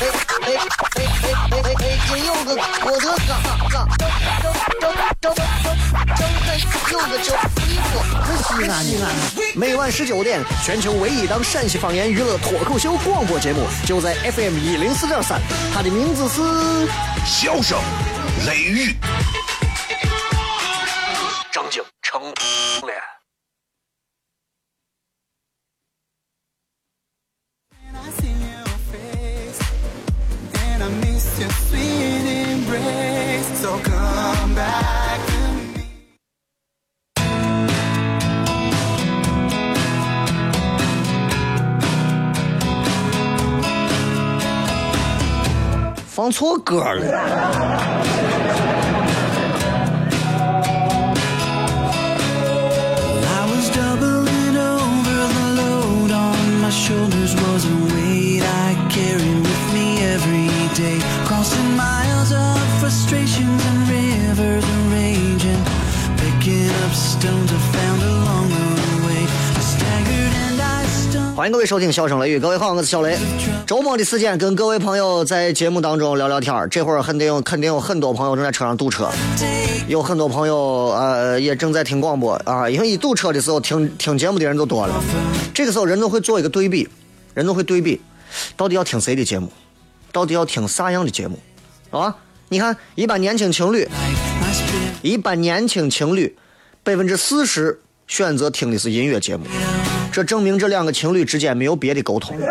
哎哎哎！北京有个我的嘎嘎，张张张张张开有个叫衣服，可西安西安。每晚十九点，全球唯一档陕西方言娱乐脱口秀广播节目，就在 FM 一零四点三，它的名字是《笑声雷雨》。Miles of frustrations and rivers of raging. Picking up stones I found along the 欢迎各位收听《笑声雷雨》，各位好，我是小雷。周末的时间跟各位朋友在节目当中聊聊天这会儿肯定肯定有很多朋友正在车上堵车，有很多朋友呃也正在听广播啊，因为一堵车的时候听听节目的人都多了，这个时候人都会做一个对比，人都会对比，到底要听谁的节目，到底要听啥样的节目，啊？你看，一般年轻情侣，一般年轻情侣，百分之四十选择听的是音乐节目，这证明这两个情侣之间没有别的沟通。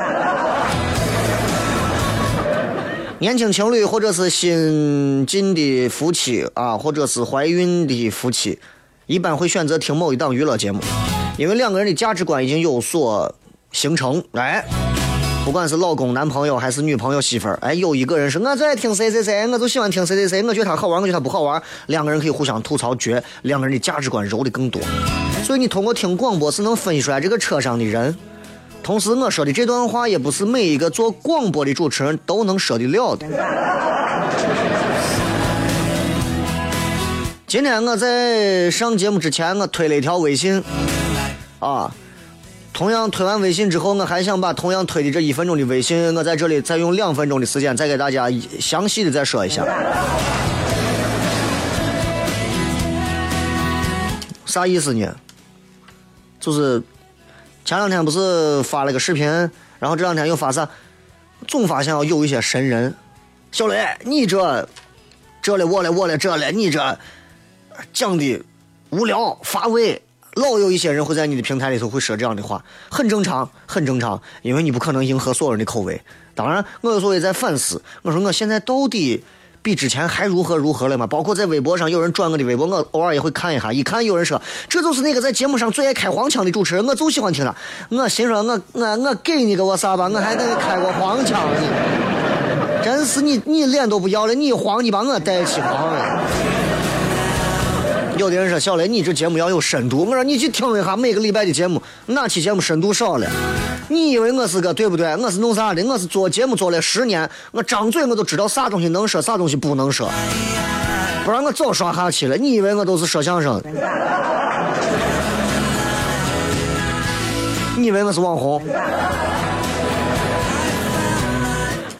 年轻情侣或者是新进的夫妻啊，或者是怀孕的夫妻，一般会选择听某一档娱乐节目，因为两个人的价值观已经有所形成。哎，不管是老公、男朋友还是女朋友、媳妇儿，哎，有一个人是我最爱听谁谁谁，我就喜欢听谁谁谁，我觉得他好玩，我觉得他不好玩，两个人可以互相吐槽，觉两个人的价值观揉的更多。所以你通过听广播是能分析出来这个车上的人。同时，我说的这段话也不是每一个做广播的主持人都能说得了的。今天我在上节目之前，我推了一条微信，啊，同样推完微信之后，我还想把同样推的这一分钟的微信，我在这里再用两分钟的时间再给大家详细的再说一下。啥意思呢？就是前两天不是发了个视频，然后这两天又发啥？总发现有一些神人，小雷，你这这嘞我嘞我嘞这嘞，你这讲的无聊乏味，老有一些人会在你的平台里头会说这样的话，很正常，很正常，因为你不可能迎合所有人的口味。当然，我有时候也在反思，我说我现在到底比之前还如何如何了吗？包括在微博上有人转我的微博，我偶尔也会看一下，一看有人说这就是那个在节目上最爱开黄腔的主持人，我就喜欢听他。我心说我我我给你个我啥吧，我还得开过黄腔呢。真是你你脸都不要了，你黄你把我带起黄了。有的人说小雷，你这节目要有深度。我说你去听一下每个礼拜的节目，哪期节目深度少了？你以为我是个对不对？我是弄啥的？我是做节目做了十年，我张嘴我都知道啥东西能说，啥东西不能说，不然我早刷下去了。你以为我都是说相声的？你以为我是网红？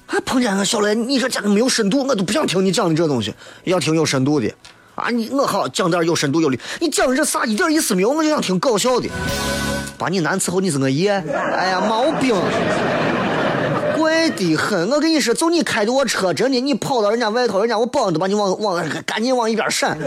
还碰见个小雷，你这讲的没有深度，我都不想听你讲的这东西，要听有深度的。啊，你我好讲点有深度有力，你讲这啥一点意思没有，我就想听搞笑的。把你难伺候你是我爷，哎呀毛病，怪的很。我跟你说，就你开的我车，真的，你跑到人家外头，人家我保安都把你往往赶紧往一边闪。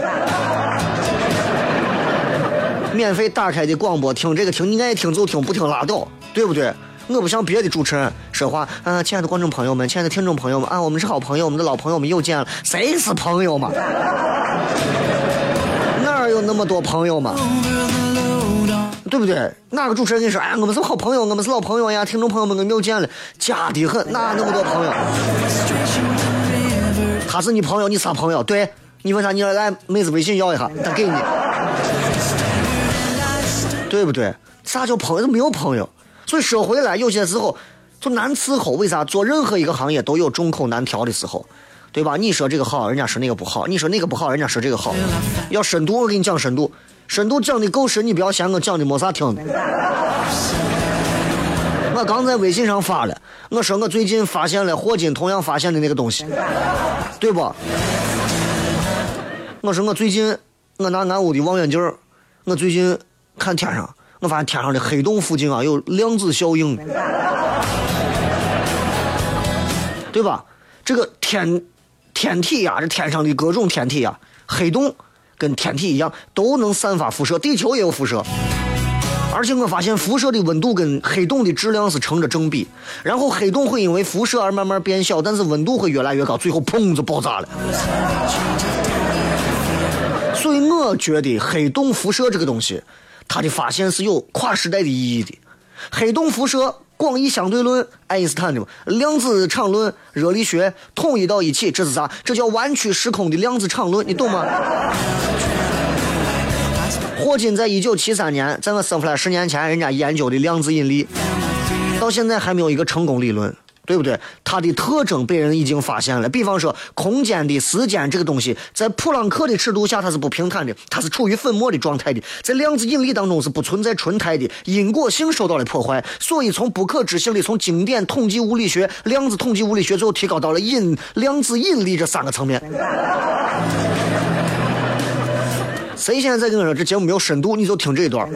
免费打开的广播，听这个听，你爱听就听，不听拉倒，对不对？我不像别的主持人说话，啊，亲爱的观众朋友们，亲爱的听众朋友们，啊，我们是好朋友，我们的老朋友，我们又见了，谁是朋友嘛？哪有那么多朋友嘛？对不对？哪个主持人跟你说，哎，我们是好朋友，我们是老朋友呀，听众朋友们，我们又见了，假的很，哪那么多朋友？他是你朋友，你啥朋友？对你问他，你来妹子微信要一下，他给你。对不对？啥叫朋友？没有朋友。所以说回来，有些时候就难伺候。为啥？做任何一个行业都有众口难调的时候，对吧？你说这个好，人家说那个不好；你说那个不好，人家说这个好。要深度，我给你讲深度。深度讲的够深，你不要嫌我讲的没啥听的。我刚在微信上发了，我说我最近发现了霍金同样发现的那个东西，对不？我说我最近我拿俺屋的望远镜，我最近看天上，我发现天上的黑洞附近啊有量子效应，对吧？这个天天体呀，这天上的各种天体呀，黑洞跟天体一样，都能散发辐射，地球也有辐射。而且我发现辐射的温度跟黑洞的质量是成着正比，然后黑洞会因为辐射而慢慢变小，但是温度会越来越高，最后砰就爆炸了。所以我觉得黑洞辐射这个东西，它的发现是有跨时代的意义的。黑洞辐射、广义相对论、爱因斯坦的，量子场论、热力学统一到一起，这是啥？这叫弯曲时空的量子场论，你懂吗？霍金在一九七三年，在我生出来十年前，人家研究的量子引力，到现在还没有一个成功理论，对不对？它的特征被人已经发现了。比方说，空间的时间这个东西，在普朗克的尺度下它是不平坦的，它是处于粉末的状态的。在量子引力当中是不存在纯态的，因果性受到了破坏。所以从不可知性的，从经典统计物理学、量子统计物理学，最后提高到了引量子引力这三个层面。谁现在在跟我说这节目没有深度，你就听这一段。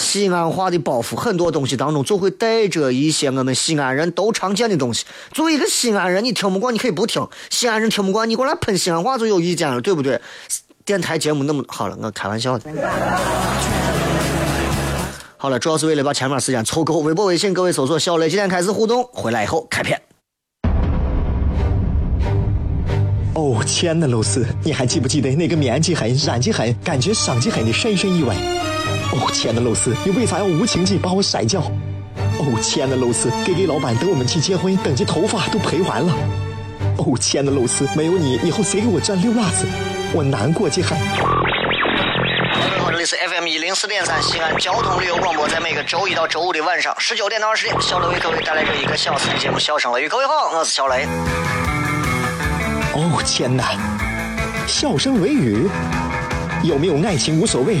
西安话的包袱，很多东西当中就会带着一些我们西安人都常见的东西。作为一个西安人，你听不惯你可以不听；西安人听不惯你过来喷西安话就有意见了，对不对？电台节目那么好了，我开玩笑的。好了，主要是为了把前面时间凑够。微博、微信，各位搜索“小雷”，今天开始互动。回来以后开片。哦，亲爱的露丝，你还记不记得那个棉积狠、染技狠、感觉伤及狠的深深意外？哦，亲爱的露丝，你为啥要无情地把我甩掉？哦，亲爱的露丝，K K 老板等我们去结婚，等这头发都赔完了。哦，亲爱的露丝，没有你，以后谁给我赚六辣子？我难过极了。这里是 FM 一零四点三西安交通旅游广播，在每个周一到周五的晚上十九点到二十点，小雷为各位带来这一个小时的节目《笑声雷雨》。各位好，我是小雷。哦，天哪！笑声雷雨，有没有爱情无所谓，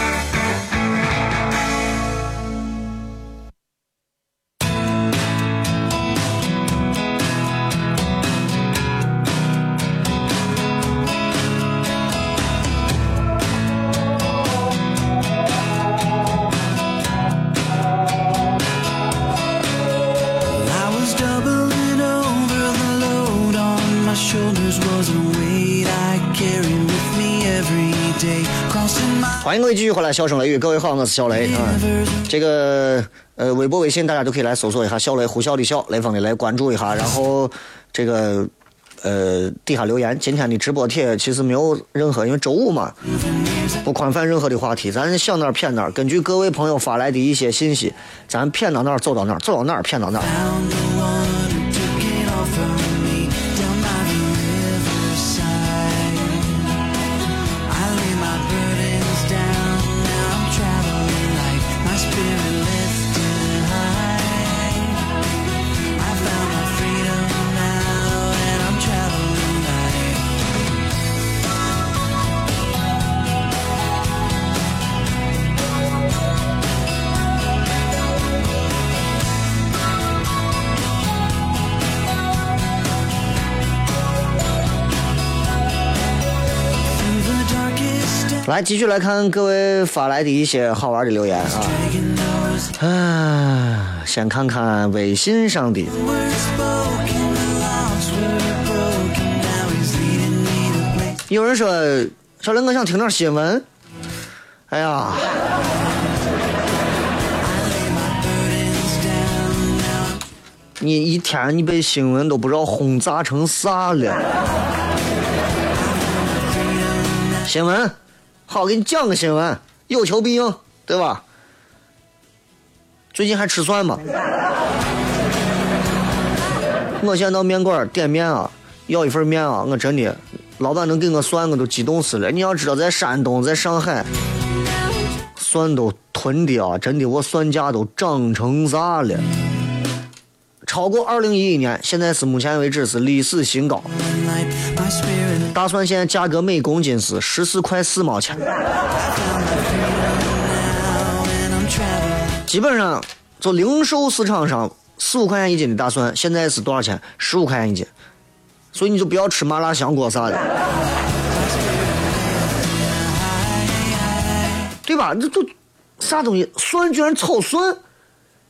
欢迎各位继续回来，笑声雷雨，各位好，我是小雷啊。这个呃，微博、微信大家都可以来搜索一下“小雷呼啸的笑，雷锋的雷”，关注一下。然后这个呃底下留言，今天的直播帖其实没有任何，因为周五嘛，不宽泛任何的话题，咱想哪儿骗哪儿。根据各位朋友发来的一些信息，咱骗到哪儿走到哪儿，走到哪儿骗到哪儿。继续来看各位发来的一些好玩的留言啊，啊，先看看微信上的。有人说：“小林，我想听点新闻。”哎呀，你一天你被新闻都不知道轰炸成啥了。新闻。好，给你讲个新闻，有求必应，对吧？最近还吃蒜吗？我现在到面馆点面啊，要一份面啊，我真的，老板能给我蒜，我都激动死了。你要知道，在山东，在上海，蒜都囤的啊，真的，我蒜价都涨成啥了？超过二零一一年，现在是目前为止是历史新高。大蒜现在价格每公斤是十四块四毛钱，基本上就零售市场上四五块钱一斤的大蒜，现在是多少钱？十五块钱一斤。所以你就不要吃麻辣香锅啥的，对吧？这都啥东西？蒜居然炒蒜！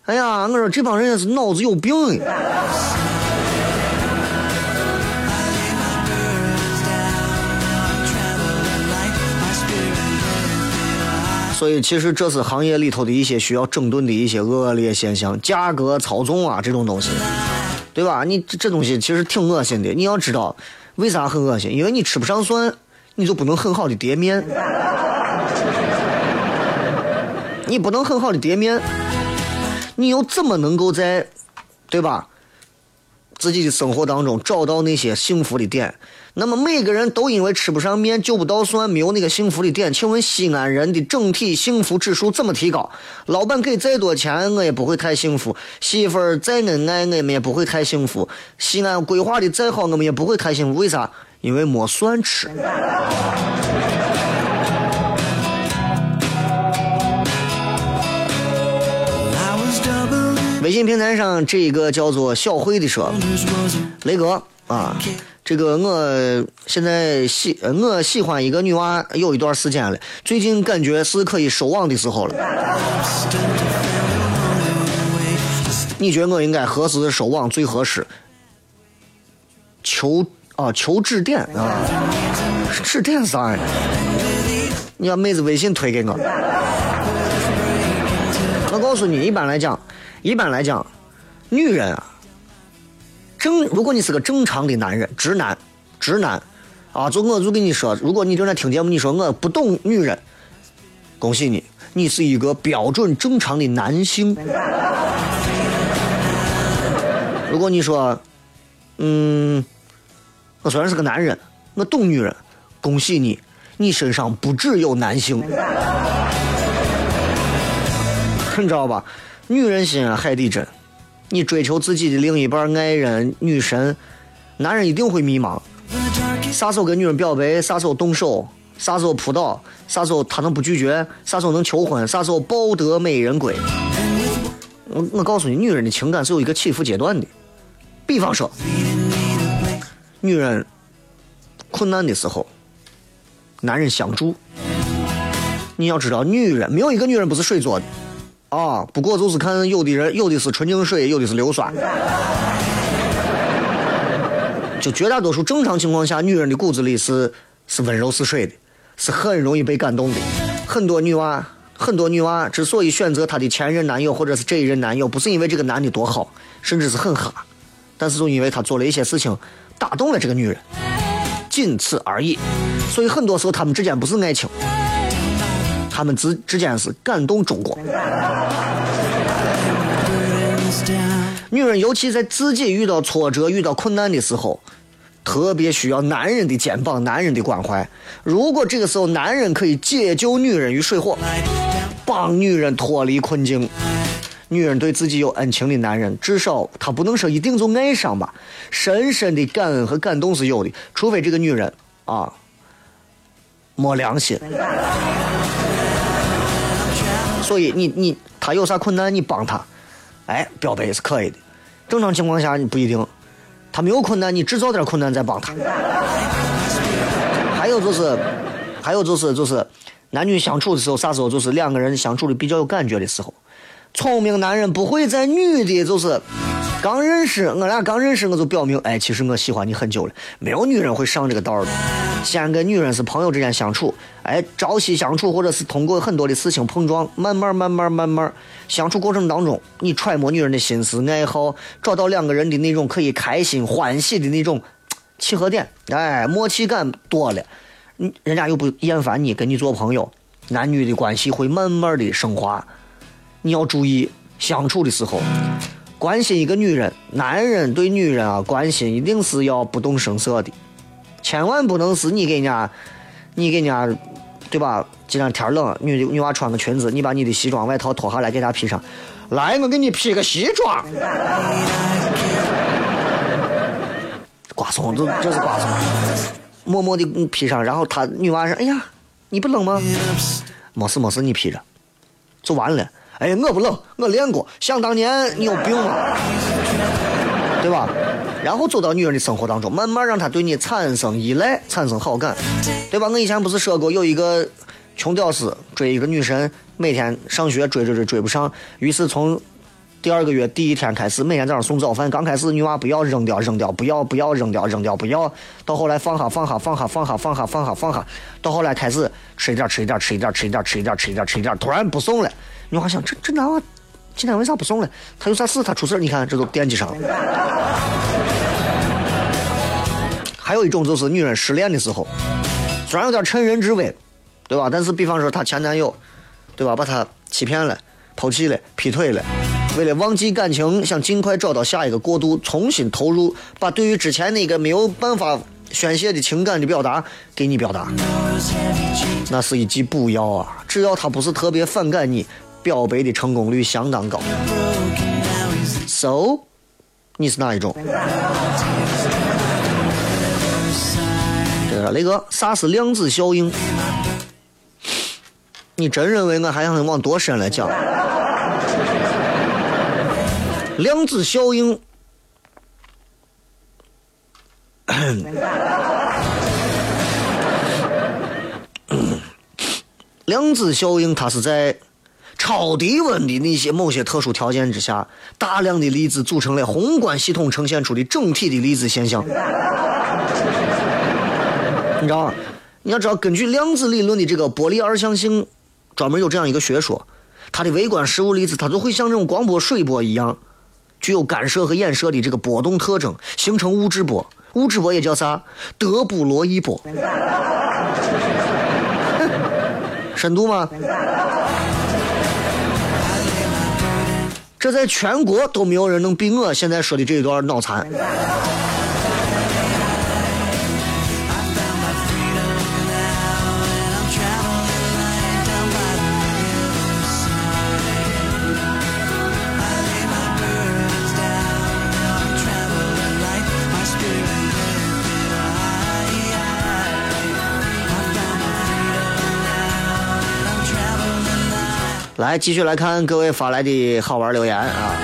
哎呀，我说这帮人也是脑子有病。所以，其实这是行业里头的一些需要整顿的一些恶劣现象，价格操纵啊，这种东西，对吧？你这这东西其实挺恶心的。你要知道，为啥很恶心？因为你吃不上蒜，你就不能很好的叠面，你不能很好的叠面，你又怎么能够在，对吧？自己的生活当中找到那些幸福的点。那么每个人都因为吃不上面、就不到蒜，没有那个幸福的点。请问西安人的整体幸福指数怎么提高？老板给再多钱，我也不会太幸福；媳妇儿再恩爱，我们也不会太幸福；西安规划的再好，我们也不会太幸福。为啥？因为没蒜吃。微信平台上这一个叫做小慧的说，雷哥啊，这个我现在喜我喜欢一个女娃有一段时间了，最近感觉是可以收网的时候了。你觉得我应该何时收网最合适？求啊求指点啊，指点啥呀？你把妹子微信推给我。我告诉你，一般来讲，一般来讲，女人啊，正如果你是个正常的男人，直男，直男，啊，就我就跟你说，如果你正在听节目，你说我不懂女人，恭喜你，你是一个标准正常的男性。如果你说，嗯，我虽然是个男人，我懂女人，恭喜你，你身上不只有男性，你知道吧？女人心，海底针。你追求自己的另一半、爱人、女神，男人一定会迷茫。啥时候跟女人表白？啥时候动手？啥时候扑倒？啥时候他能不拒绝？啥时候能求婚？啥时候抱得美人归？我我告诉你，女人的情感是有一个起伏阶段的。比方说，女人困难的时候，男人相助。你要知道，女人没有一个女人不是水做的啊，不过就是看有的人有的是纯净水，有的是硫酸。就绝大多数正常情况下，女人的骨子里是是温柔似水的，是很容易被感动的。很多女娃，很多女娃之所以选择她的前任男友或者是这一任男友，不是因为这个男的多好，甚至是很哈，但是就因为他做了一些事情打动了这个女人，仅此而已。所以很多时候他们之间不是爱情，他们之之间是感动中国。女人尤其在自己遇到挫折、遇到困难的时候，特别需要男人的肩膀、男人的关怀。如果这个时候男人可以解救女人于水火，帮女人脱离困境，女人对自己有恩情的男人，至少他不能说一定就爱上吧，深深的感恩和感动是有的，除非这个女人啊没良心。所以你你他有啥困难，你帮他。哎，表白也是可以的。正常情况下你不一定，他没有困难，你制造点困难再帮他。还有就是，还有就是就是，男女相处的时候，啥时候就是两个人相处的比较有感觉的时候。聪明男人不会在女的就是刚认识，我俩刚认识我就表明，哎，其实我喜欢你很久了。没有女人会上这个道儿的。先跟女人是朋友之间相处，哎，朝夕相处，或者是通过很多的事情碰撞，慢慢慢慢慢慢相处过程当中，你揣摩女人的心思爱好，找到两个人的那种可以开心欢喜的那种契合点，哎，默契感多了。你人家又不厌烦你，跟你做朋友，男女的关系会慢慢的升华。你要注意相处的时候，关心一个女人，男人对女人啊关心一定是要不动声色的，千万不能是你给人家，你给人家，对吧？今天天冷，女女娃穿个裙子，你把你的西装外套脱下来给她披上，来，我给你披个西装。瓜怂，这这是瓜怂，默默的披上，然后他女娃说：“哎呀，你不冷吗？没事没事，你披着，就完了。哎，我不冷，我练过。想当年你有病吗？对吧？然后走到女人的生活当中，慢慢让她对你产生依赖，产生好感，对吧？我以前不是说过，有一个穷屌丝追一个女神，每天上学追追追追不上，于是从第二个月第一天开始，每天早上送早饭。刚开始女娃不要扔掉扔掉，不要不要扔掉扔掉不要。到后来放下放下放下放下放下放下放下，到后来开始吃一点吃一点吃一点吃一点吃一点吃一点吃一点，突然不送了。女娃想这这男娃今天为啥不送了？他有啥事？他出事？你看这都惦记上了。还有一种就是女人失恋的时候，虽然有点趁人之危，对吧？但是比方说她前男友，对吧？把她欺骗了、抛弃了、劈腿了。为了忘记感情，想尽快找到下一个过渡，重新投入，把对于之前那个没有办法宣泄的情感的表达给你表达，那是一剂补药啊！只要他不是特别反感你，表白的成功率相当高。So，你是哪一种？这个雷哥，啥是量子效应？你真认为我还想往多深来讲？量子效应，量子效应它是在超低温的那些某些特殊条件之下，大量的粒子组成了宏观系统呈现出的整体的粒子现象。你知道吗？你要知道，根据量子理论的这个波粒二象性，专门有这样一个学说，它的微观实物粒子它就会像这种光波、水波一样。具有干涉和衍射的这个波动特征，形成物质波。物质波也叫啥？德布罗意波。深度吗？这在全国都没有人能比我现在说的这一段脑残。来，继续来看各位发来的好玩留言啊！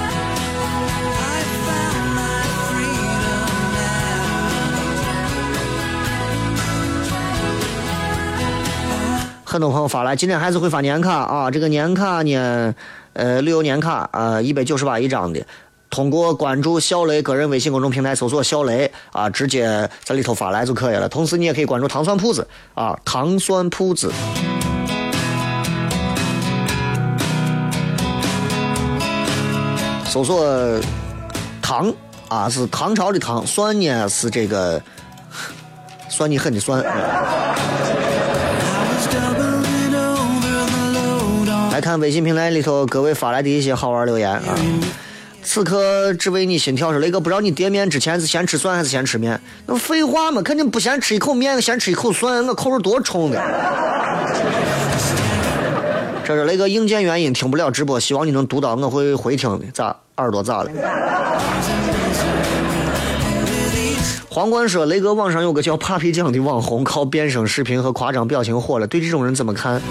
很多朋友发来，今天还是会发年卡啊！这个年卡呢，呃，旅游年卡啊，一百九十八一张的。通过关注小雷个人微信公众平台搜索“小雷”啊，直接在里头发来就可以了。同时，你也可以关注糖蒜铺子啊，糖蒜铺子。搜索唐啊，是唐朝的唐，算呢是这个算你狠的算。来看微信平台里头各位发来的一些好玩留言啊。此刻只为你心跳说，雷哥不知道你叠面之前是先吃蒜还是先吃面？那废话嘛，肯定不先吃一口面，先吃一口蒜，我口味多冲的。这是雷哥硬件原因听不了直播，希望你能读到，我会回听的。咋耳朵咋了？皇冠说，雷哥网上有个叫 Papi 酱的网红，靠变声视频和夸张表情火了。对这种人怎么看？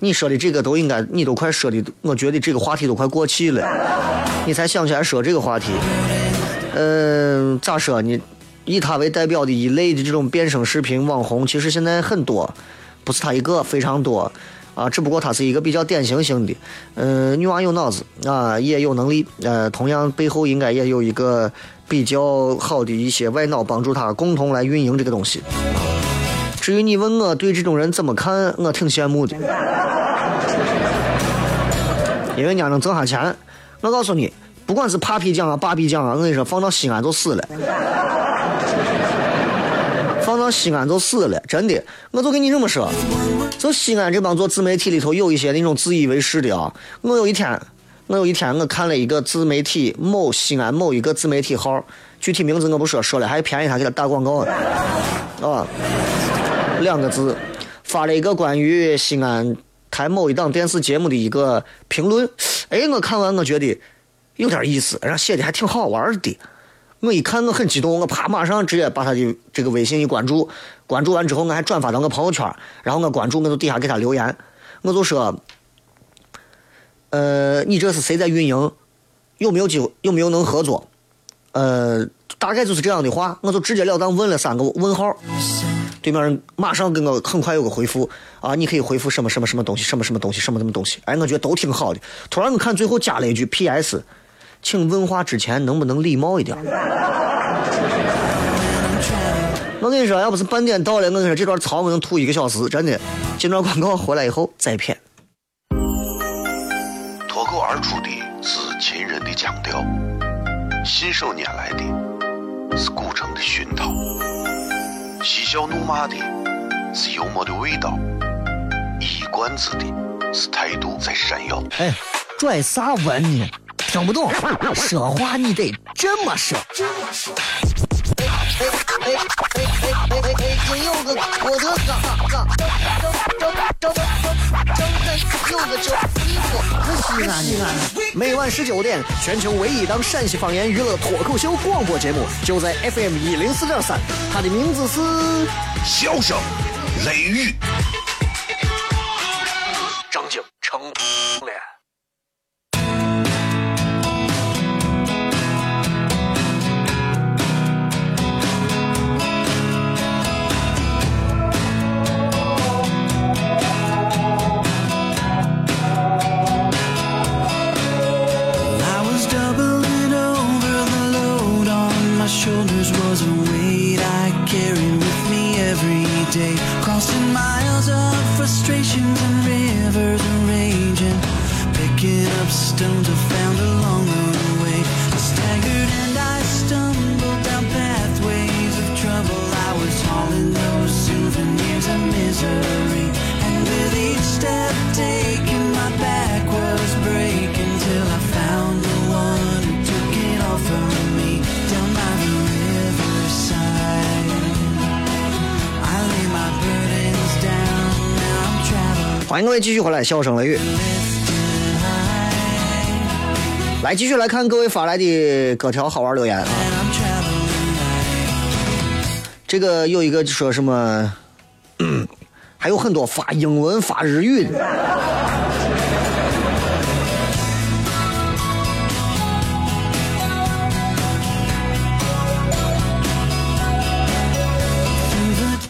你说的这个都应该，你都快说的，我觉得这个话题都快过气了，你才想起来说这个话题。嗯，咋说呢？以他为代表的一类的这种变声视频网红，其实现在很多，不是他一个，非常多。啊，只不过他是一个比较典型性的，嗯，女娃有脑子啊，也有能力，呃，同样背后应该也有一个比较好的一些外脑帮助他共同来运营这个东西。至于你问我对这种人怎么看，我挺羡慕的，因为人家能挣下钱。我告诉你，不管是 Papi 酱啊、芭比酱啊，我跟你说，放到西安就死了。放到到西安就死了，真的，我就跟你这么说，就西安这帮做自媒体里头有一些那种自以为是的啊。我有一天，我有一天我看了一个自媒体某西安某一个自媒体号，具体名字我不说，说了还便宜他给他打广告呢，啊，两个字，发了一个关于西安台某一档电视节目的一个评论，哎，我看完我觉得有点意思，然后写的还挺好玩的。我一看我很激动，我啪马上直接把他的这个微信一关注，关注完之后我还转发到我朋友圈，然后我关注我就底下给他留言，我就说，呃，你这是谁在运营？有没有机会？有没有能合作？呃，大概就是这样的话，我就直截了当问了三个问号。对面人马上给我很快有个回复啊，你可以回复什么什么什么东西，什么什么东西，什么什么东西。哎，我觉得都挺好的。突然我看最后加了一句 P.S。请问话之前能不能礼貌一点？我跟你说，要不是半点到了，我跟你说这段槽我能吐一个小时，真的。进段广告回来以后再骗。脱口而出的是秦人的腔调，信手拈来的是古城的熏陶，嬉笑怒骂的是幽默的味道，一冠子的是态度在闪耀。哎，拽啥文呢？听不懂，说话你得这么说。哎哎哎哎哎哎哎！今有个我的哥，哥，周周周周周有个周衣服，西安西安。每晚十九点，全球唯一档陕西方言娱乐脱口秀广播节目，就在 FM 一零四点三。它的名字是《笑声雷雨》。继续回来，笑声雷雨。来，继续来看各位发来的各条好玩留言啊。这个有一个说什么，还有很多发英文、发日语的。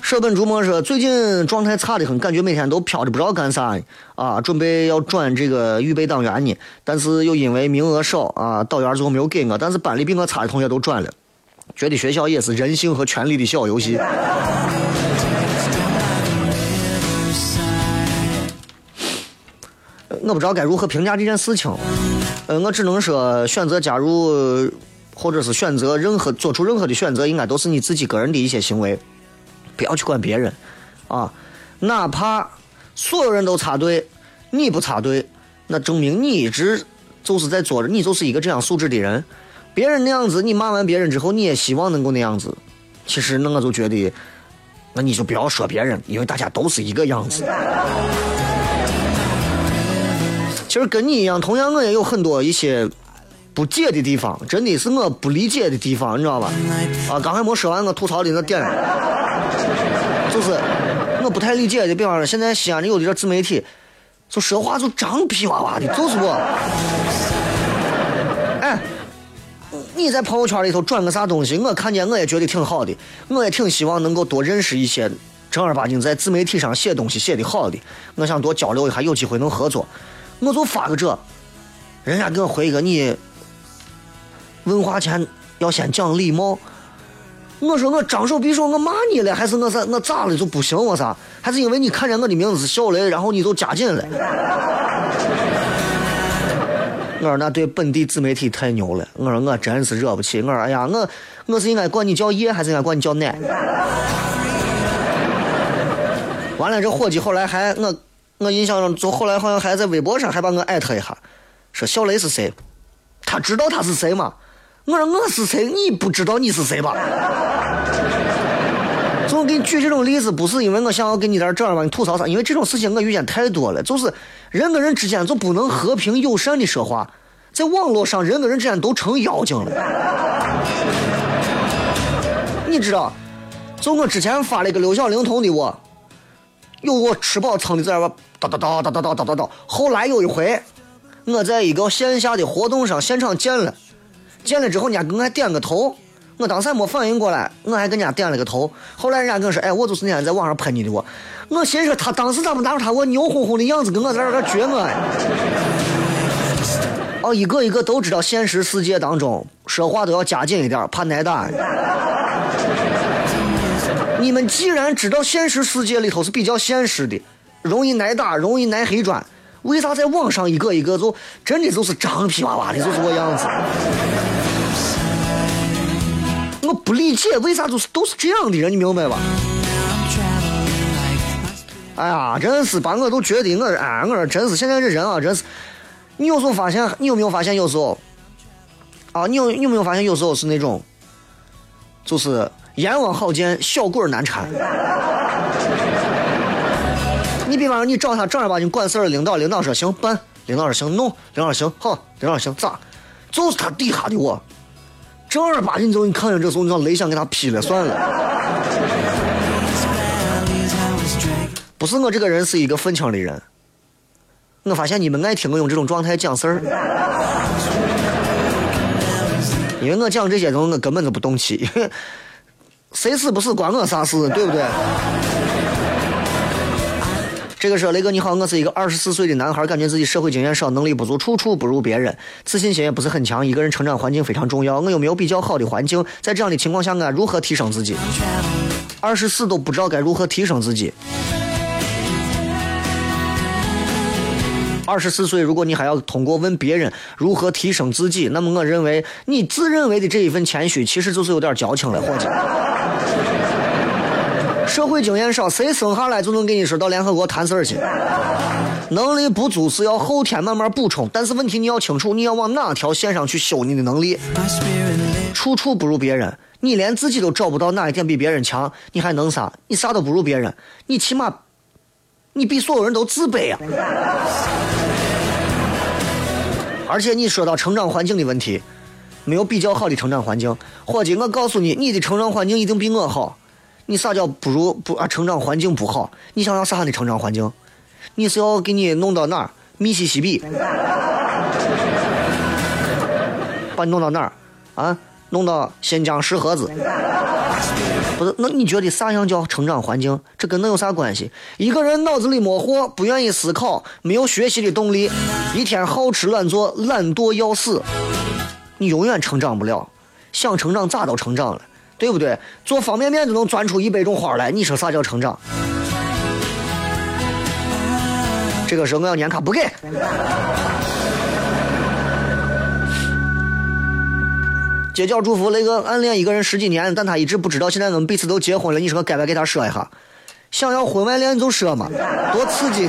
舍本逐末说，最近状态差的很，感觉每天都飘着，不知道干啥呢啊。准备要转这个预备党员呢，但是又因为名额少啊，导员最后没有给我。但是班里比我差的同学都转了，觉得学校也是人性和权力的小游戏。我不知道该如何评价这件事情，呃，我只能说选择加入，或者是选择任何做出任何的选择，应该都是你自己个人的一些行为，不要去管别人，啊，哪怕所有人都插队，你不插队，那证明你一直就是在做着，你就是一个这样素质的人。别人那样子，你骂完别人之后，你也希望能够那样子。其实那我就觉得，那你就不要说别人，因为大家都是一个样子。其实跟你一样，同样我也有很多一些不解的地方，真的是我不理解的地方，你知道吧？啊，刚才没说完，我吐槽的那点儿，就是我不太理解的，比方说现在西安的有的这自媒体，就说话就张皮哇哇的，就是我。哎，你在朋友圈里头转个啥东西，我看见我也觉得挺好的，我也挺希望能够多认识一些正儿八经在自媒体上写东西写的好的，我想多交流一下，有机会能合作。我就发个这，人家给我回一个你问话前要先讲礼貌。我说我张手闭手我骂你了，还是我啥我咋了就不行我啥？还是因为你看见我的名字是小雷，然后你就加紧了？我说那对本地自媒体太牛了。我说我真是惹不起。我说哎呀，我我是应该管你叫爷，还是应该管你叫奶？完了，这伙计后来还我我印象中，就后来好像还在微博上还把我艾特一下，说小雷是谁？他知道他是谁吗？我说我是谁？你不知道你是谁吧？就我给你举这种例子，不是因为我想要跟你在这儿把你吐槽啥，因为这种事情我遇见太多了。就是人跟人之间就不能和平友善的说话，在网络上人跟人之间都成妖精了。你知道，就我之前发了一个六小龄童的我，有我吃饱撑的在那儿叨叨叨叨叨叨叨叨叨。后来有一回，我在一个线下的活动上现场见了，见了之后人家给我点个头。我当时还没反应过来，我还跟人家点了个头。后来人家跟我说：“哎，我就是那天在网上喷你的我。”我心说他当时咋不拿出他我牛哄哄的样子跟我在这儿撅我？哦，一个一个都知道，现实世界当中说话都要加紧一点，怕挨打。你们既然知道现实世界里头是比较现实的，容易挨打，容易挨黑砖，为啥在网上一个一个就真的就是张皮娃娃的，就是个样子？我不理解为啥就是都是这样的人，你明白吧？哎呀，真是把我都觉得我哎，我说真是现在这人啊，真是。你有时候发现，你有没有发现有时候啊？你有你有没有发现有时候是那种，就是阎王好见，小鬼难缠。你比方说，你找他正儿八经管事儿的领导，领导说行办，领导说行弄，领导说行好，领导说行咋？就是他底下的我。正儿八经，就你看见这时候，你让雷想给他劈了算了。不是我这个人是一个愤青的人，我发现你们爱听我用这种状态讲事儿，因为我讲这些东西我根本就不动气，谁死不死关我啥事，对不对？这个说雷哥你好，我是一个二十四岁的男孩，感觉自己社会经验少，能力不足，处处不如别人，自信心也不是很强。一个人成长环境非常重要，我有没有比较好的环境？在这样的情况下，我如何提升自己？二十四都不知道该如何提升自己。二十四岁，如果你还要通过问别人如何提升自己，那么我认为你自认为的这一份谦虚，其实就是有点矫情了，伙计。社会经验少，谁生下来就能跟你说到联合国谈事儿去？能力不足是要后天慢慢补充，但是问题你要清楚，你要往哪条线上去修你的能力。处处不如别人，你连自己都找不到哪一点比别人强，你还能啥？你啥都不如别人，你起码你比所有人都自卑啊！而且你说到成长环境的问题，没有比较好的成长环境，伙计，我告诉你，你的成长环境一定比我好。你啥叫不如不啊？成长环境不好，你想要啥样的成长环境？你是要给你弄到哪儿？密西西比，把你弄到哪儿？啊，弄到新疆石河子？不是，那你觉得啥样叫成长环境？这跟那有啥关系？一个人脑子里没货，不愿意思考，没有学习的动力，一天好吃懒做，懒惰要死，你永远成长不了。想成长咋都成长了。对不对？做方便面都能钻出一百种花来，你说啥叫成长？这个时候我要年卡不给。街角祝福那个暗恋一个人十几年，但他一直不知道，现在我们彼此都结婚了，你说该不该给他说一下？想要婚外恋就说嘛，多刺激，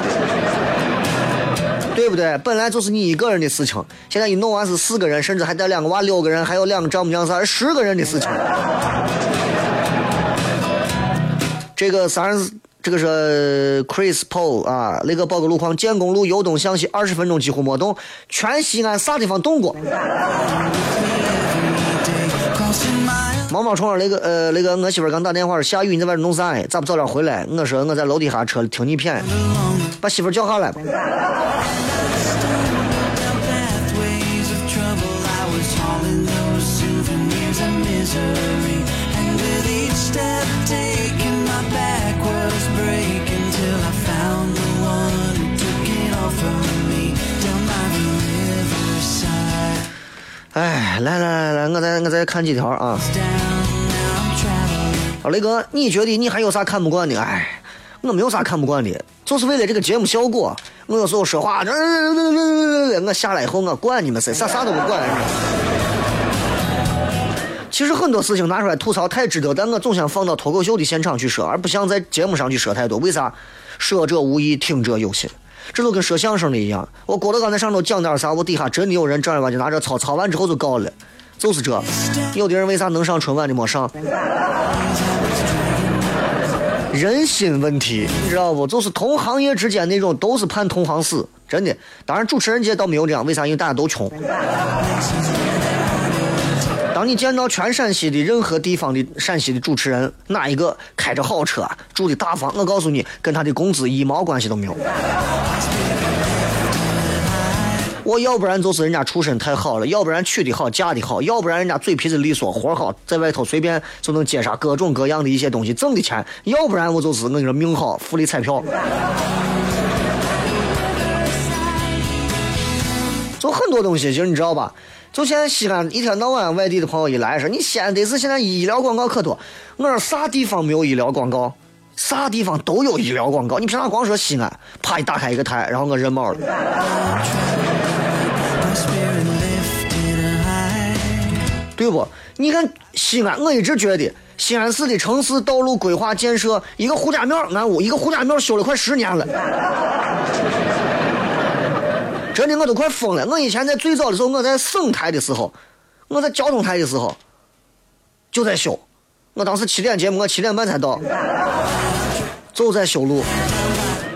对不对？本来就是你一个人的事情，现在一弄完是四个人，甚至还带两个娃，六个人，还有两个丈母娘啥，十个人的事情。这个三，这个是 Chris Paul 啊，那个报个路况，建工路由东向西二十分钟几乎没动，全西安啥地方动过？毛毛虫那个呃那个，我媳妇刚打电话说下雨，你在外头弄啥？咋不早点回来？我说我在楼底下车听你谝，把媳妇叫下来。哎，来来来来，我再我再看几条啊。啊，雷哥，你觉得你还有啥看不惯的？哎，我没有啥看不惯的，就是为了这个节目效果。我有时候说话，我下来以后我管你们谁，啥啥都不管。其实很多事情拿出来吐槽太值得，但我总想放到脱口秀的现场去说，而不像在节目上去说太多。为啥？说者无意，听者有心。这都跟说相声的一样，我郭德纲在上头讲点啥，我底下真的有人正儿八经拿着抄，抄完之后就告了，就是这。有的人为啥能上春晚的没上？人心问题，你知道不？就是同行业之间那种都是判同行死，真的。当然主持人界倒没有这样，为啥？因为大家都穷。当你见到全陕西的任何地方的陕西的主持人，哪一个开着好车、住的大房，我告诉你，跟他的工资一毛关系都没有。我要不然就是人家出身太好了，要不然娶的好、嫁的好，要不然人家嘴皮子利索、活好，在外头随便就能接上各种各样的一些东西，挣的钱；要不然我就是我跟你说命好，福利彩票。就很多东西，其实你知道吧？就现在西安一天到晚外地的朋友一来说，你西安得是现在医疗广告可多。我说啥地方没有医疗广告？啥地方都有医疗广告。你凭啥光说西安？啪一打开一个台，然后我认毛了。对不？你看西安，我一直觉得西安市的城市道路规划建设，一个胡家庙，俺屋一个胡家庙修了快十年了。真的，我都快疯了。我以前在最早的时候，我在省台的时候，我在交通台的时候，就在修。我当时七点节目，我七点半才到，就在修路。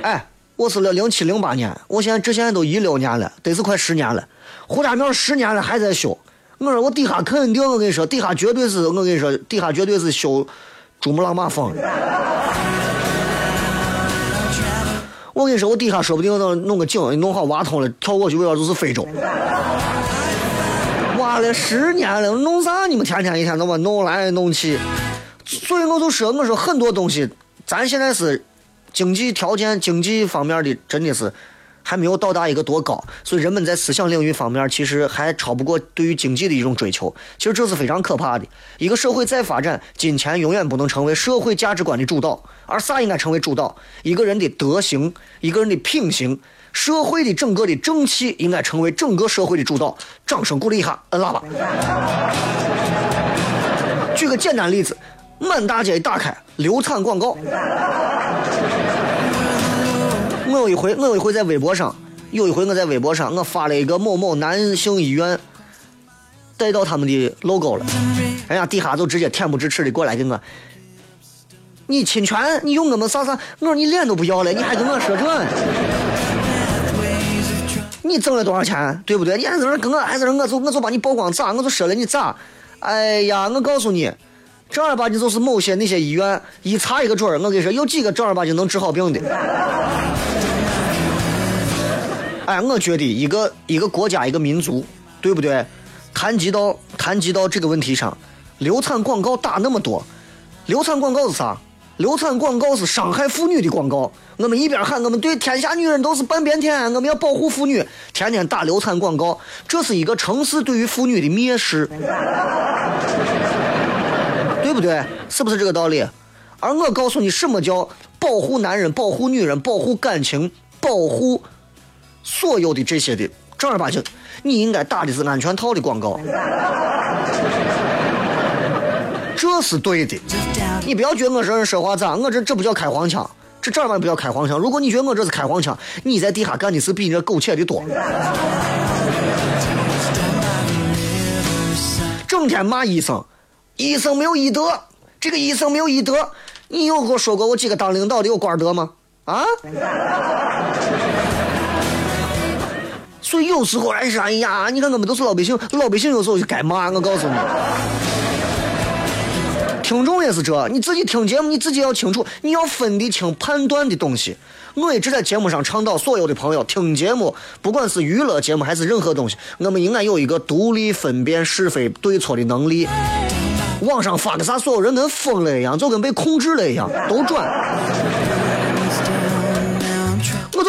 哎，我是了零七零八年，我现在这现在都一六年了，得是快十年了。胡家庙十年了还在修。我说我底下肯定，我跟你说，底下绝对是我跟你说，底下绝对是修珠穆朗玛峰。我跟你说，我底下说不定能弄个井，弄好挖通了，跳过去，为了就是非洲。挖了十年了，弄啥？你们天天一天到晚弄来弄去，所以我就说，我说很多东西，咱现在是经济条件、经济方面的，真的是。还没有到达一个多高，所以人们在思想领域方面其实还超不过对于经济的一种追求。其实这是非常可怕的。一个社会再发展，金钱永远不能成为社会价值观的主导，而啥应该成为主导？一个人的德行，一个人的品行，社会的整个的正气应该成为整个社会的主导。掌声鼓励一下，摁喇叭。举个简单例子，满大街一打开，流产广告。我有一回，我有一回在微博上，有一回我在微博上，我发了一个某某男性医院带到他们的 logo 了，人家底下就直接恬不知耻的过来给我，你侵权，你用我们啥啥？我说你脸都不要了，你还跟我说这？你挣了多少钱？对不对？你还在那跟我，还在那我就我就把你曝光咋？我就说了你咋？哎呀，我告诉你，正儿八经就是某些那些医院一查一个准儿，我跟你说有几个正儿八经能治好病的。哎，我觉得一个一个国家一个民族，对不对？谈及到谈及到这个问题上，流产广告打那么多，流产广告是啥？流产广告是伤害妇女的广告。我们一边喊我们对天下女人都是半边天，我们要保护妇女，天天打流产广告，这是一个城市对于妇女的蔑视，对不对？是不是这个道理？而我告诉你，什么叫保护男人、保护女人、保护感情、保护。所有的这些的正儿八经，你应该打的是安全套的广告，这是对的。你不要觉得我这人说话咋，我这这不叫开黄腔，这正儿八经不叫开黄腔。如果你觉得我这是开黄腔，你在地下干的事比你这苟且的多。整天骂医生，医生没有医德，这个医生没有医德。你有给我说过我几个当领导的有官德吗？啊？所以有时候哎呀，你看我们都是老百姓，老百姓有时候就该骂。我告诉你，听众也是这，你自己听节目，你自己要清楚，你要分得清判断的东西。我一直在节目上倡导所有的朋友听节目，不管是娱乐节目还是任何东西，我们应该有一个独立分辨是非对错的能力。网上发个啥，所有人跟疯了一样，就跟被控制了一样，都转。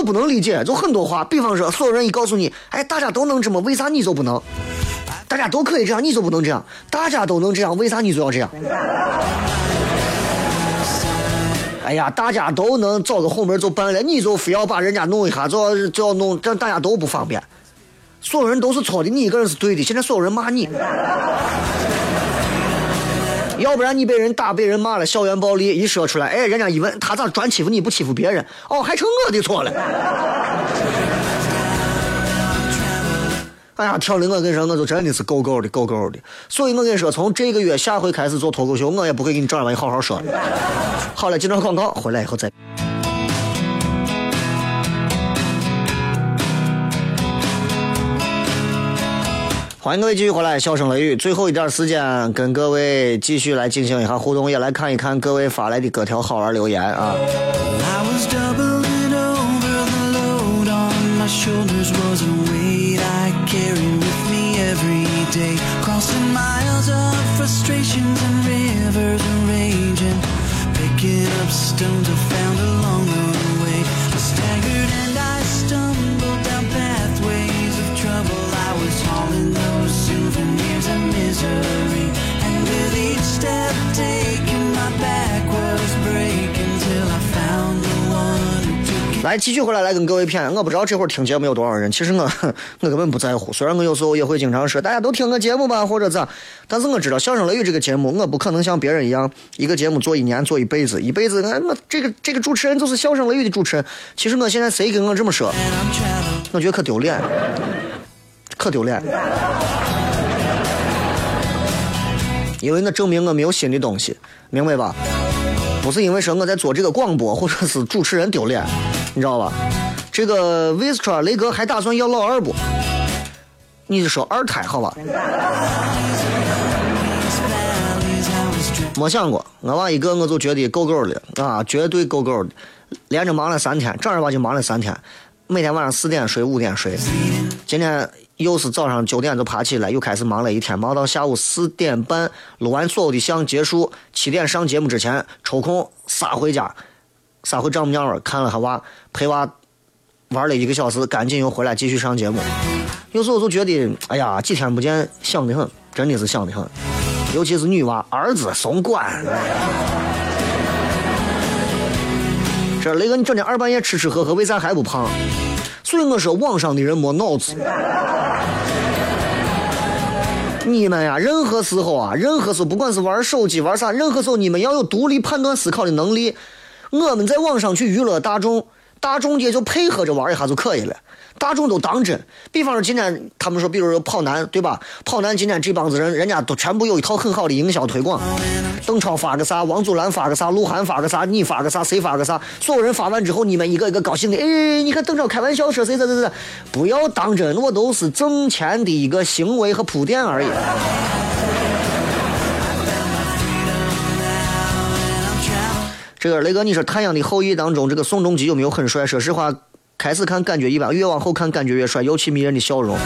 不能理解，就很多话，比方说，所有人一告诉你，哎，大家都能这么，为啥你就不能？大家都可以这样，你就不能这样？大家都能这样，为啥你就要这样？哎呀，大家都能找个后门就办了，你就非要把人家弄一下，就要就要弄，让大家都不方便。所有人都是错的，你一个人是对的。现在所有人骂你，要不然你被人打、被人骂了，校园暴力一说出来，哎，人家一问他咋专欺负你不欺负别人？哦，还成我的错了。哎呀，跳的我跟你说，我就真的是够够的，够够的。所以我跟你说，从这个月下回开始做脱口秀，我也不会给你正儿八经好好说了。好了，进段广告，回来以后再。欢迎各位继续回来，笑声雷雨，最后一段时间跟各位继续来进行一下互动，也来看一看各位发来的各条好玩留言啊。I 来，继续回来，来跟各位谝。我不知道这会儿听节目有多少人，其实我我根本不在乎。虽然我有时候也会经常说大家都听我节目吧，或者咋，但是我知道《相声雷雨》这个节目，我不可能像别人一样，一个节目做一年做一辈子，一辈子那我这个这个主持人就是《相声雷雨》的主持人。其实我现在谁跟我这么说，我觉得可丢脸，可丢脸。因为那证明我没有新的东西，明白吧？不是因为说我在做这个广播或者是主持人丢脸，你知道吧？这个 Vistra 雷哥还打算要老二不？你就说二胎好吧？没想过，我娃一个我就觉得够够的啊，绝对够够的。连着忙了三天，正儿八经忙了三天，每天晚上四点睡，五点睡。今天又是早上九点就爬起来，又开始忙了一天，忙到下午四点半，录完所有的项结束，七点上节目之前抽空杀回家，杀回丈母娘儿看了下娃，陪娃玩了一个小时，赶紧又回来继续上节目。有时候就觉得，哎呀，几天不见，想得很，真的是想得很。尤其是女娃，儿子怂惯。这雷哥，你整天二半夜吃吃喝喝，为啥还不胖？所以我说，网上的人没脑子。你们呀，任何时候啊，任何时候，不管是玩手机玩啥，任何时候你们要有独立判断思考的能力。我们在网上去娱乐大众，大众也就配合着玩一下就可以了。大众都当真。比方说今天他们说，比如说跑男，对吧？跑男今天这帮子人，人家都全部有一套很好的营销推广。邓超发个啥，王祖蓝发个啥，鹿晗发个啥，你发个啥，谁发个啥，所有人发完之后，你们一个一个高兴的，哎，你看邓超开玩笑说谁谁谁谁，不要当真，我都是挣钱的一个行为和铺垫而已。这个雷哥，你说《太阳的后裔》当中，这个宋仲基有没有很帅？说实话，开始看感觉一般，越往后看感觉越帅，尤其迷人的笑容。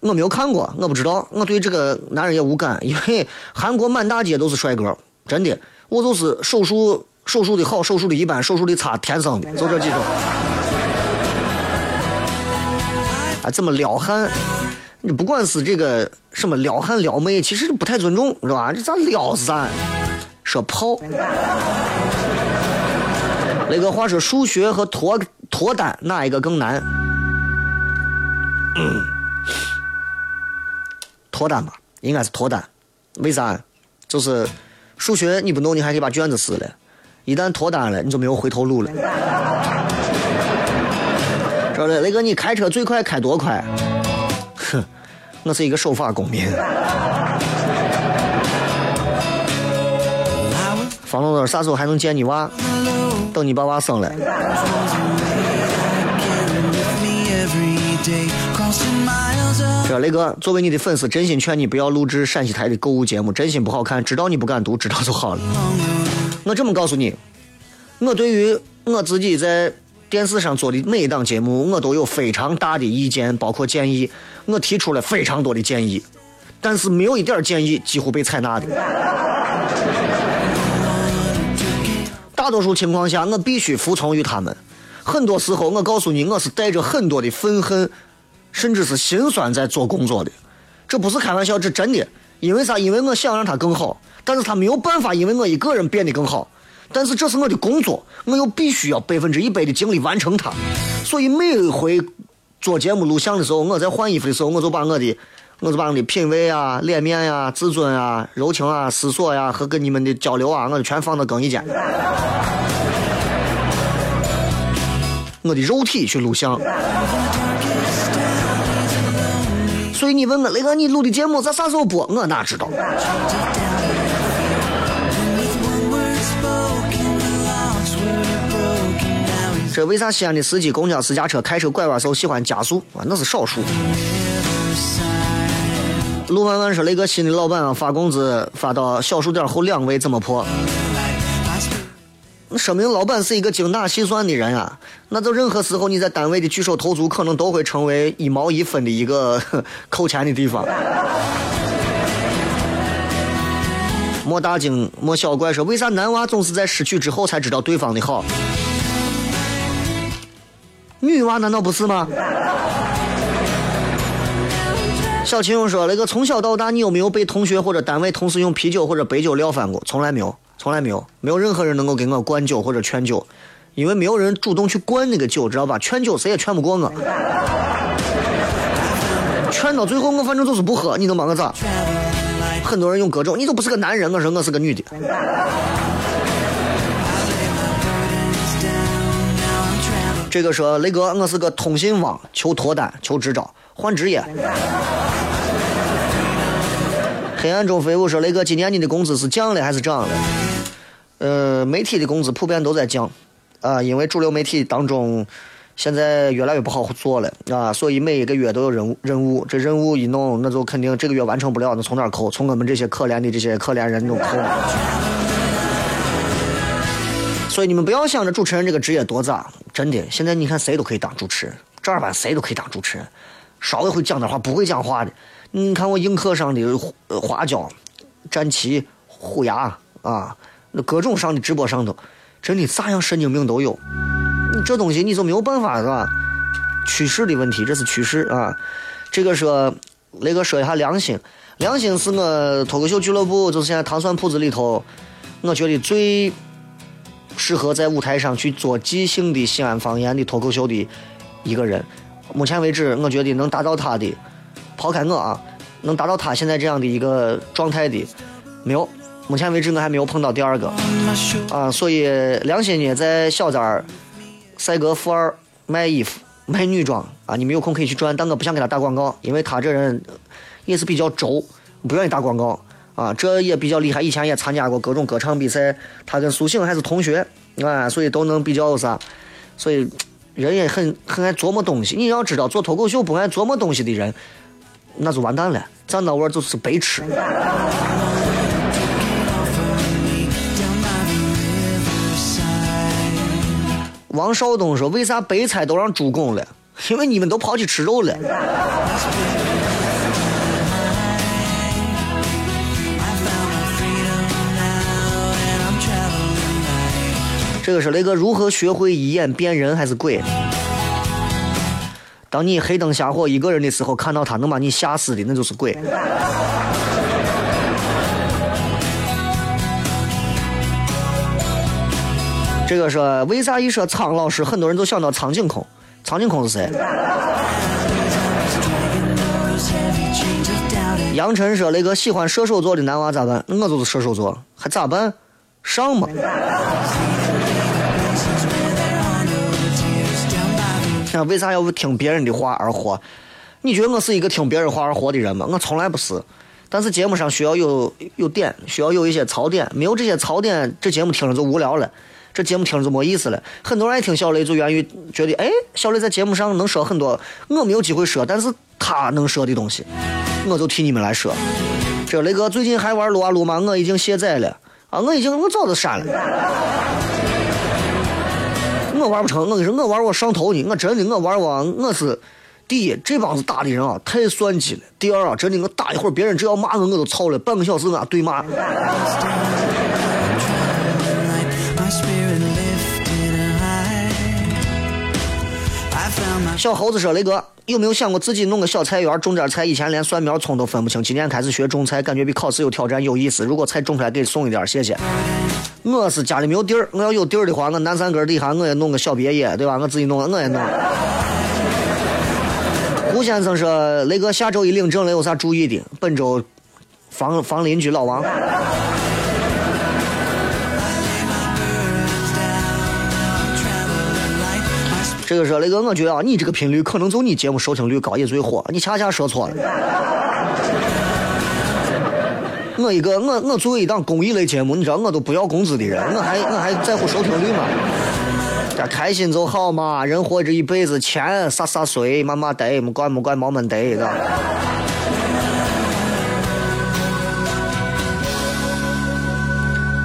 我没有看过，我不知道，我对这个男人也无感，因为韩国满大街都是帅哥，真的，我就是手术手术的好，手术的一般，手术的差，天生的，就这几种。啊，怎么撩汉？你不管是这个什么撩汉撩妹，其实不太尊重，是吧？这咋撩是啥？说炮。那个话说，数学和脱脱单哪一个更难？脱单吧，应该是脱单。为啥？就是数学你不弄，你还可以把卷子撕了；一旦脱单了，你就没有回头路了。知道的，雷哥，你开车最快开多快？哼，我是一个守法公民。方龙龙啥时候还能见你娃？等你把娃生了。with me every day. Crossing miles of 这雷哥，作为你的粉丝，真心劝你不要录制陕西台的购物节目，真心不好看。知道你不敢读，知道就好了。我这么告诉你，我对于我自己在电视上做的每一档节目，我都有非常大的意见，包括建议。我提出了非常多的建议，但是没有一点建议几乎被采纳的。大多数情况下，我必须服从于他们。很多时候，我告诉你，我是带着很多的愤恨，甚至是心酸在做工作的。这不是开玩笑，这真的。因为啥？因为我想让他更好，但是他没有办法，因为我一个人变得更好。但是这是我的工作，我又必须要百分之一百的精力完成它。所以每回做节目录像的时候，我在换衣服的时候，我就把我的我就把我的品味啊、脸面呀、自尊啊、柔情啊、思索呀和跟你们的交流啊，我就全放到更衣间。我的肉体去录像。所以你问我雷哥，你录的节目在啥时候播？我哪知道？这为啥西安的司机、公交、私家车开车拐弯时候喜欢加速啊？那是少数。陆万万说雷哥新的老板啊，发工资发到小数点后两位怎么破？那说明老板是一个精打细算的人啊。那就任何时候你在单位的举手投足，可能都会成为一毛一分的一个 扣钱的地方。莫大惊莫小怪说，为啥男娃总是在失去之后才知道对方的好？女娃难道不是吗？小秦勇说：“那个从小到大，你有没有被同学或者单位同事用啤酒或者白酒撂翻过？从来没有，从来没有，没有任何人能够给我灌酒或者劝酒，因为没有人主动去灌那个酒，知道吧？劝酒谁也劝不过我，劝到最后我反正就是不喝，你能把我咋？很多人用各种，你都不是个男人，我说我是个女的。这个说雷哥，我是个通信网，求脱单，求支招，换职业。黑暗中飞舞说：“雷哥，今年你的工资是降了还是涨了？”呃，媒体的工资普遍都在降，啊，因为主流媒体当中现在越来越不好做了啊，所以每一个月都有任务，任务，这任务一弄，那就肯定这个月完成不了，那从哪扣？从我们这些可怜的这些可怜人中扣。所以你们不要想着主持人这个职业多咋，真的，现在你看谁都可以当主持人，正儿八经谁都可以当主持人，稍微会讲点话，不会讲话的，你看我映客上的花椒、战旗、虎牙啊，那各种上的直播上头，真的啥样神经病都有。你这东西你就没有办法是吧？趋势的问题，这是趋势啊。这个说那个说一下良心，良心是我脱口秀俱乐部，就是现在糖蒜铺子里头，我觉得最适合在舞台上去做即兴的西安方言的脱口秀的一个人。目前为止，我觉得能达到他的，抛开我啊，能达到他现在这样的一个状态的，没有。目前为止，我还没有碰到第二个啊，所以良心呢，在小寨儿赛格富二卖衣服、卖女装啊，你们有空可以去转，但我不想给他打广告，因为他这人也是比较轴，不愿意打广告啊。这也比较厉害，以前也参加过各种歌唱比赛，他跟苏醒还是同学啊，所以都能比较啥，所以人也很很爱琢磨东西。你要知道，做脱口秀不爱琢磨东西的人，那就完蛋了，站到位儿就是白痴。王少东说：“为啥白菜都让猪拱了？因为你们都跑去吃肉了。”这个是雷哥如何学会一眼辨人还是鬼？当你黑灯瞎火一个人的时候，看到他能把你吓死的，那就是鬼。这个说为啥一说苍老师，很多人都想到苍井空？苍井空是谁杨晨说：“那个喜欢射手座的男娃咋办？我就是射手座，还咋办？上嘛！为啥要听别人的话而活？你觉得我是一个听别人话而活的人吗？我从来不是。但是节目上需要有有点，需要有一些槽点，没有这些槽点，这节目听着就无聊了，这节目听着就没意思了。很多人爱听小雷，就源于觉得，哎，小雷在节目上能说很多我没有机会说，但是他能说的东西，我就替你们来说。这雷哥最近还玩撸啊撸吗？我已经卸载了啊，我已经我早就删了。我玩不成，我跟你说，我玩我上头呢，我真的我玩我我是第一，这帮子打的人啊太算计了；第二啊，真的我打一会儿，别人只要骂我，我都操了，半个小时啊对骂。小猴子说：“雷哥，有没有想过自己弄个小菜园，种点菜？以前连蒜苗、葱都分不清，今年开始学种菜，感觉比考试有挑战，有意思。如果菜种出来，给送一点，谢谢。我是家里没有地儿，我要有地儿的话，我南山根底下我也弄个小别野，对吧？我自己弄，我也弄。胡先生说：“雷哥，下周一领证了，有啥注意的？本周防防邻居老王。”这个说雷哥，我觉得啊，你这个频率可能就你节目收听率高也最火，你恰恰说错了。我一个我我作为一档公益类节目，你知道我都不要工资的人，我还我还在乎收听率吗？开心就好嘛，人活这一辈子，钱啥啥随，嘛嘛得，没管没管毛们得的。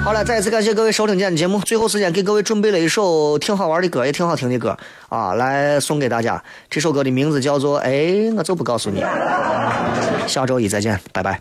好了，再一次感谢各位收听今天的节目。最后时间给各位准备了一首挺好玩的歌，也挺好听的歌啊，来送给大家。这首歌的名字叫做……哎，我就不告诉你。下周一再见，拜拜。